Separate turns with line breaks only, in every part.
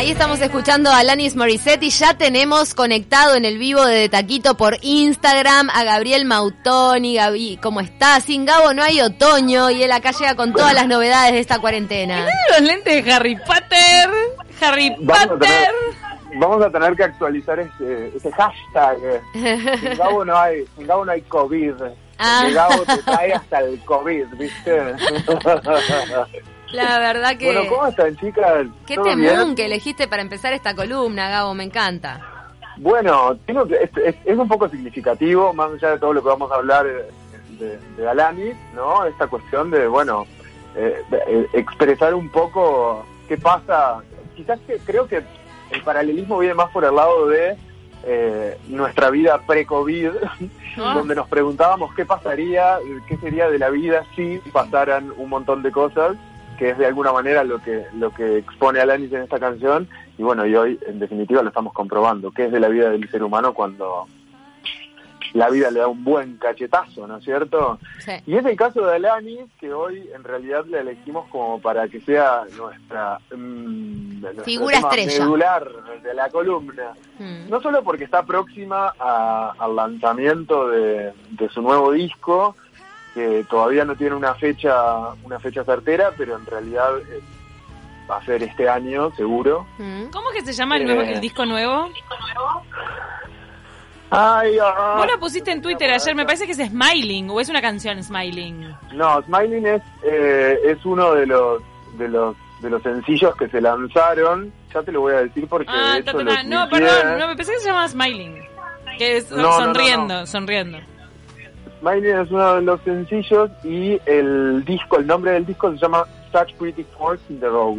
Ahí estamos escuchando a Alanis Morissette y ya tenemos conectado en el vivo de Taquito por Instagram a Gabriel Mautoni. Gabi, ¿cómo estás? Sin Gabo no hay otoño y él acá llega con todas las novedades de esta cuarentena.
Los lentes de Harry Potter. Harry
Vamos a
Potter.
tener, vamos a tener que actualizar ese, ese hashtag. En Gabo no hay, en Gabo no hay COVID.
Ah.
En Gabo te trae hasta el COVID, ¿viste?
La verdad que...
Bueno, ¿cómo están, chicas?
Qué
¿Todo
temún
bien?
que elegiste para empezar esta columna, Gabo, me encanta.
Bueno, tengo que, es, es- es un poco significativo, más allá de todo lo que vamos a hablar eh, de, de Alanis, ¿no? Esta cuestión de, bueno, eh, de, eh, expresar un poco qué pasa. Quizás que creo que el paralelismo viene más por el lado de eh, nuestra vida pre-COVID,
Ah.
donde nos preguntábamos qué pasaría, qué sería de la vida si pasaran un montón de cosas, que es de alguna manera lo que lo que expone Alanis en esta canción, y bueno, y hoy en definitiva lo estamos comprobando, qué es de la vida del ser humano cuando la vida le da un buen cachetazo, ¿no es cierto?
Sí.
Y es el caso de Alanis, que hoy en realidad la elegimos como para que sea nuestra, mm, nuestro
Figura estrella.
medular de la columna.
Mm.
No solo porque está próxima a- al lanzamiento de, de su nuevo disco, que todavía no tiene una fecha una fecha certera, pero en realidad eh, va a ser este año, seguro.
Mm.
¿Cómo que se llama el, nuevo,
Eh.
el disco nuevo?
Ay, ah.
Vos lo pusiste en Twitter ayer, me parece que es Smiling, o es una canción Smiling.
No, Smiling es eh, es uno de los de los de los sencillos que se lanzaron. Ya te lo voy a decir porque
Ah,
de hecho lo
no, perdón, no, me pensé que se llamaba Smiling. Que es
No, no, no,
sonriendo,
no.
sonriendo.
Smiling es uno de los sencillos y el disco, el nombre del disco se llama Such Pretty Forks in the Road.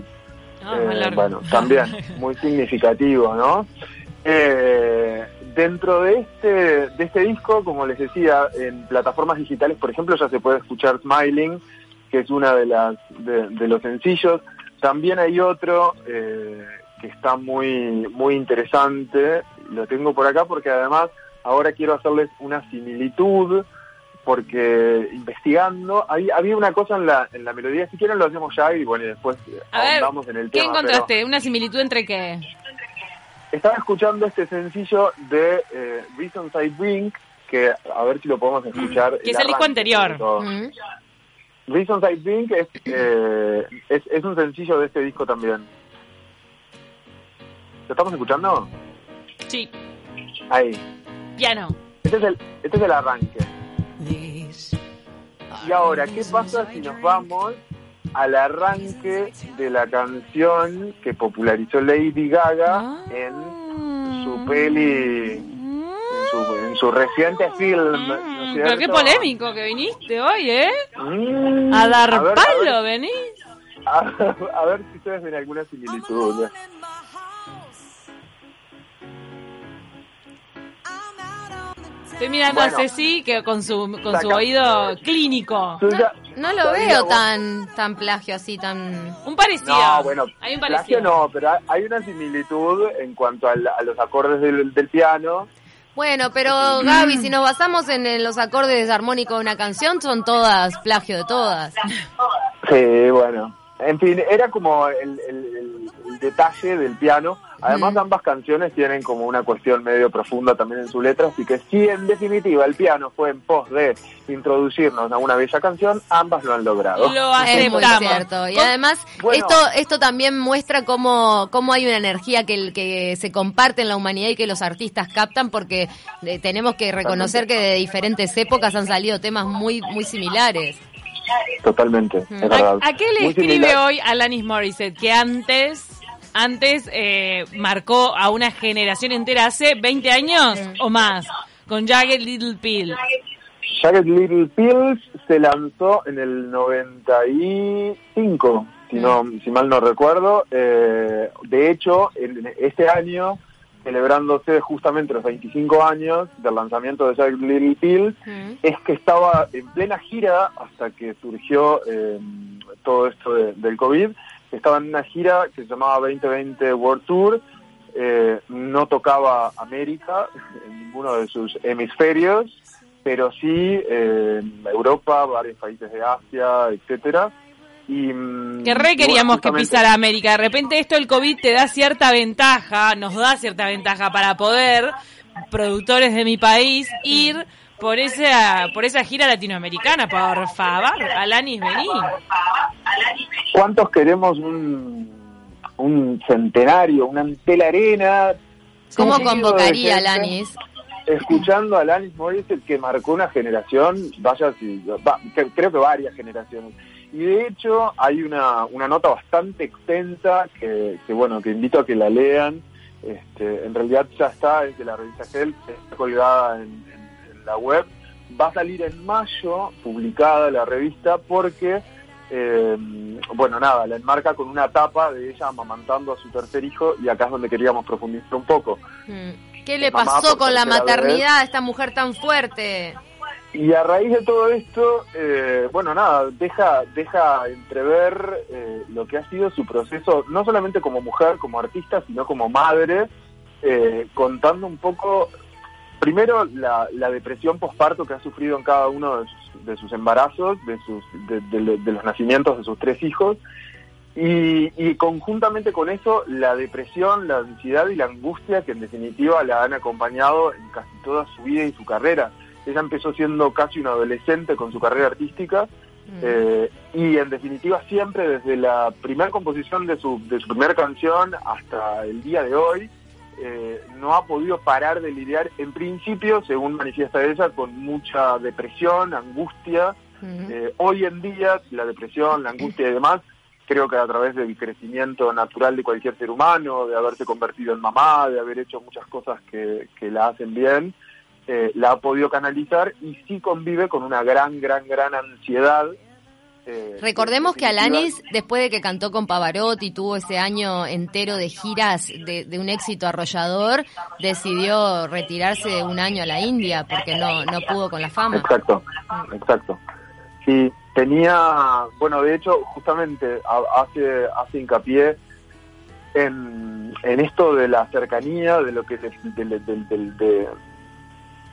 Ah,
Eh, bueno, también muy significativo, ¿no? Eh, dentro de este, de este disco, como les decía, en plataformas digitales, por ejemplo, ya se puede escuchar Smiling, que es una de las de, de los sencillos. También hay otro eh, que está muy muy interesante. Lo tengo por acá porque además ahora quiero hacerles una similitud porque investigando había, había una cosa en la, en la melodía, si quieren lo hacemos ya y bueno, y después
A ver,
ahondamos en el
¿qué
tema. pero-
encontraste? ¿Una similitud entre qué?
estaba escuchando este sencillo de eh, Reasons I que a ver si lo podemos escuchar.
Que es el disco anterior.
Mm.
Reasons I es, eh, es, es un sencillo de este disco también. ¿Lo estamos escuchando?
Sí,
Ahí.
piano.
Este es el, este es el arranque. Y ahora, ¿qué pasa si nos vamos al arranque de la canción que popularizó Lady Gaga
Ah.
en su peli en su, en su reciente film. ¿no es
Mm, Pero qué polémico que viniste hoy, ¿eh?
Mm,
A dar
ver,
palo,
A ver,
venís.
a, a ver si ustedes ven alguna similitud.
Estoy mirando
Bueno.
a Ceci que con su, con su oído clínico.
Suya-
No lo veo tan tan plagio así, tan...
Un parecido.
No, bueno,
Hay un
plagio
parecido.
no, pero hay- una similitud en cuanto a, los acordes del, del piano.
Bueno, pero Gaby, si nos basamos en, en los acordes armónicos de una canción, son todas plagio de todas.
Sí, bueno. En fin, era como el- el detalle del piano. Además,
Mm.
ambas canciones tienen como una cuestión medio profunda también en su letra, así que si en definitiva el piano fue en pos de introducirnos a una bella canción, ambas lo han logrado.
Lo
Es muy cierto. Y además,
Bueno.
esto esto también muestra cómo, cómo hay una energía que, que se comparte en la humanidad y que los artistas captan, porque eh, tenemos que reconocer que de diferentes épocas han salido temas muy muy similares.
Totalmente, es
Mm.
verdad.
¿A, a qué le
Muy
escribe
similar.
hoy Alanis Morissette? Que antes, antes eh, marcó a una generación entera hace 20 años o más, con Jagged Little Pill.
Jagged Little Pills se lanzó en el 95, si, no, si mal no recuerdo. Eh, de hecho, en este año, celebrándose justamente los 25 años del lanzamiento de Jagged Little Pills,
Mm.
es que estaba en plena gira hasta que surgió eh, todo esto de- del COVID. Estaba en una gira que se llamaba 2020 World Tour. eh, no tocaba América en ninguno de sus hemisferios, pero sí eh, Europa, varios países de Asia, etcétera. Y, mm,
Que re queríamos
bueno,
que pisara América. De repente esto del COVID te da cierta ventaja, nos da cierta ventaja para poder, productores de mi país, ir por esa, por esa gira latinoamericana. Por favor, Alanis, vení.
¿Cuántos queremos un, un centenario, una Antel Arena?
¿Cómo convocaría
gente
Alanis?
Escuchando a Alanis Morissette que marcó una generación, vaya si, va, creo que varias generaciones. Y de hecho hay una, una nota bastante extensa que, que, bueno, que invito a que la lean. Este, en realidad ya está desde la revista Health, está colgada en, en- en la web. Va a salir en mayo, publicada la revista, porque, eh, bueno, nada, la enmarca con una tapa de ella amamantando a su tercer hijo y acá es donde queríamos profundizar un poco.
Mm. ¿Qué le
Mamá
pasó con la maternidad a esta mujer tan fuerte?
Y a raíz de todo esto, eh, bueno, nada, deja, deja entrever eh, lo que ha sido su proceso, no solamente como mujer, como artista, sino como madre, eh, contando un poco, primero, la, la depresión posparto que ha sufrido en cada uno de sus, de sus embarazos, de, sus, de, de- de los nacimientos de sus tres hijos, y, y conjuntamente con eso, la depresión, la ansiedad y la angustia que en definitiva la han acompañado en casi toda su vida y su carrera. Ella empezó siendo casi una adolescente con su carrera artística
Mm.
eh, y en definitiva siempre desde la primera composición de su, de su primera canción hasta el día de hoy eh, no ha podido parar de lidiar en principio, según manifiesta ella, con mucha depresión, angustia. Eh, hoy en día la depresión, la angustia y demás creo que a través del crecimiento natural de cualquier ser humano, de haberse convertido en mamá, de haber hecho muchas cosas que, que la hacen bien, eh, la ha podido canalizar y sí convive con una gran, gran, gran ansiedad. Eh,
Recordemos que Alanis, después de que cantó con Pavarotti, tuvo ese año entero de giras de, de un éxito arrollador, decidió retirarse un año a la India porque no, no pudo con la fama.
Exacto, exacto. Sí, tenía, bueno, de hecho, justamente ha- hace, hace hincapié en, en esto de la cercanía, de lo que del- del- del- de-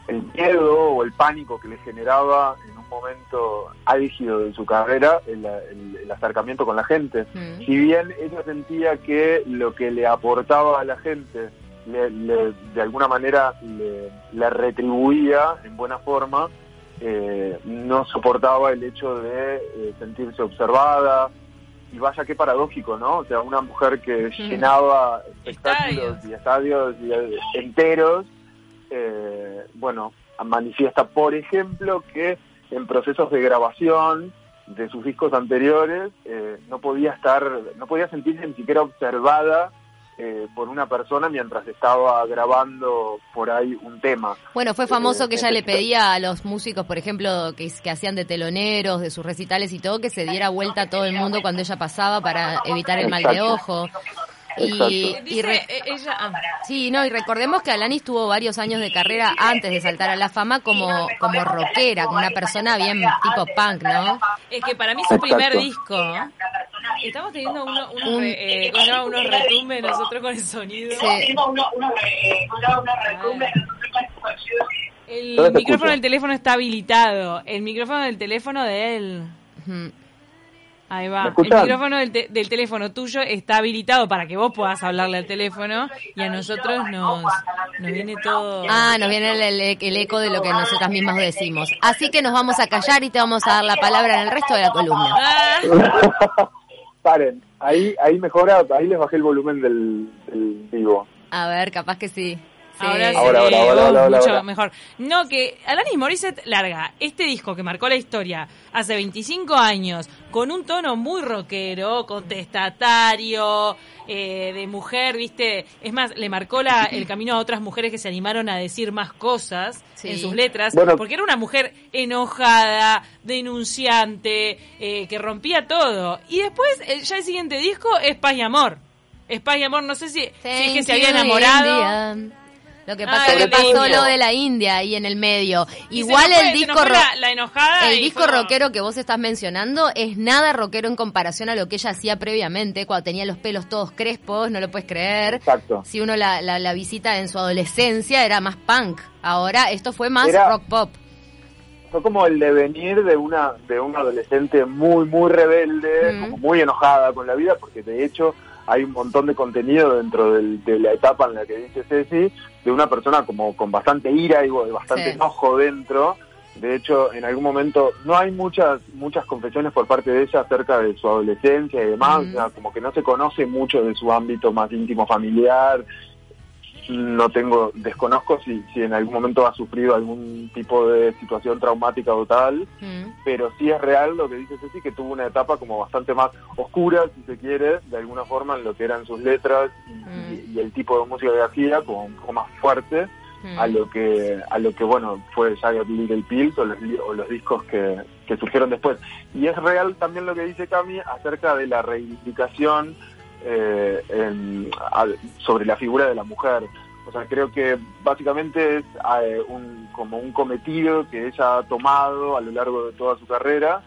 el miedo o el pánico que le generaba en un momento álgido de su carrera el, el- el acercamiento con la gente.
Mm.
Si bien ella sentía que lo que le aportaba a la gente le- le- de alguna manera le, le retribuía en buena forma, eh, no soportaba el hecho de eh, sentirse observada. Y vaya qué paradójico, ¿no? O sea, una mujer que
Mm.
llenaba espectáculos
Estadios.
y estadios y, eh, enteros, eh, bueno, manifiesta, por ejemplo, que en procesos de grabación de sus discos anteriores eh, no podía estar, no podía sentirse ni siquiera observada eh, por una persona mientras estaba grabando por ahí un tema.
Bueno, fue famoso
Eh,
que ella le pedía a los músicos, por ejemplo, que, que hacían de teloneros, de sus recitales y todo, que se diera vuelta a todo el mundo cuando ella pasaba para evitar el mal de ojo. Y, re-
eh, ella, ah,
Sí, no, y recordemos que Alanis tuvo varios años de carrera antes de saltar a la fama como, como rockera, como una persona bien tipo punk, ¿no?
es que para mí su
Exacto.
primer disco, estamos teniendo uno, unos,
Un-
re- eh, unos retumbes nosotros con el sonido.
Sí.
El
Yo te
micrófono del teléfono está habilitado. El micrófono del teléfono de él. Ahí
¿Me
va. El micrófono del, te- del teléfono tuyo está habilitado para que vos puedas hablarle al teléfono y a nosotros nos, nos viene todo.
Ah, nos viene el, el- el eco de lo que nosotras mismas decimos. Así que nos vamos a callar y te vamos a dar la palabra en el resto de la columna.
Ah,
Paren, ahí, ahí mejora, ahí les bajé el volumen del, del vivo.
A ver, capaz que sí.
Ahora sí,
Ahora, ahora, ahora, ahora, ahora,
mucho
ahora.
mejor. No, que Alanis Morissette larga este disco que marcó la historia hace 25 años con un tono muy rockero, contestatario, eh, de mujer, ¿viste? Es más, le marcó la, el camino a otras mujeres que se animaron a decir más cosas
Sí.
en sus letras,
Bueno.
porque era una mujer enojada, denunciante, eh, que rompía todo. Y después, el- ya el siguiente disco es Paz y Amor. Es Paz y Amor, no sé si, si es que se había
Thank you,
enamorado.
Lo que
Ah,
pasa es que pasó lo de la India ahí en el medio.
Y
Igual
fue-
el disco
la, la enojada
El disco
fue
rockero que vos estás mencionando es nada rockero en comparación a lo que ella hacía previamente, cuando tenía los pelos todos crespos, no lo puedes creer.
Exacto.
Si uno la, la, la visita en su adolescencia, era más punk. Ahora esto fue más
Era-
rock pop.
fue como el devenir de una de una adolescente muy muy rebelde,
Mm.
como muy enojada con la vida, porque de hecho hay un montón de contenido dentro del- de la etapa en la que dice Ceci, de una persona como con bastante ira y bastante
Sí.
enojo dentro. De hecho, en algún momento no hay muchas muchas confesiones por parte de ella acerca de su adolescencia y demás,
Mm.
o sea, como que no se conoce mucho de su ámbito más íntimo familiar. No tengo, desconozco si, si en algún momento ha sufrido algún tipo de situación traumática o tal,
Mm.
pero sí es real lo que dice Ceci, que tuvo una etapa como bastante más oscura, si se quiere, de alguna forma en lo que eran sus letras y,
Mm.
y- el tipo de música que hacía, como un poco más fuerte
Mm.
a lo que a lo que bueno fue Jagged Little Pills o los, o los discos que, que surgieron después y es real también lo que dice Cami acerca de la reivindicación eh, en- sobre la figura de la mujer. O sea creo que básicamente es eh, un, como un cometido que ella ha tomado a lo largo de toda su carrera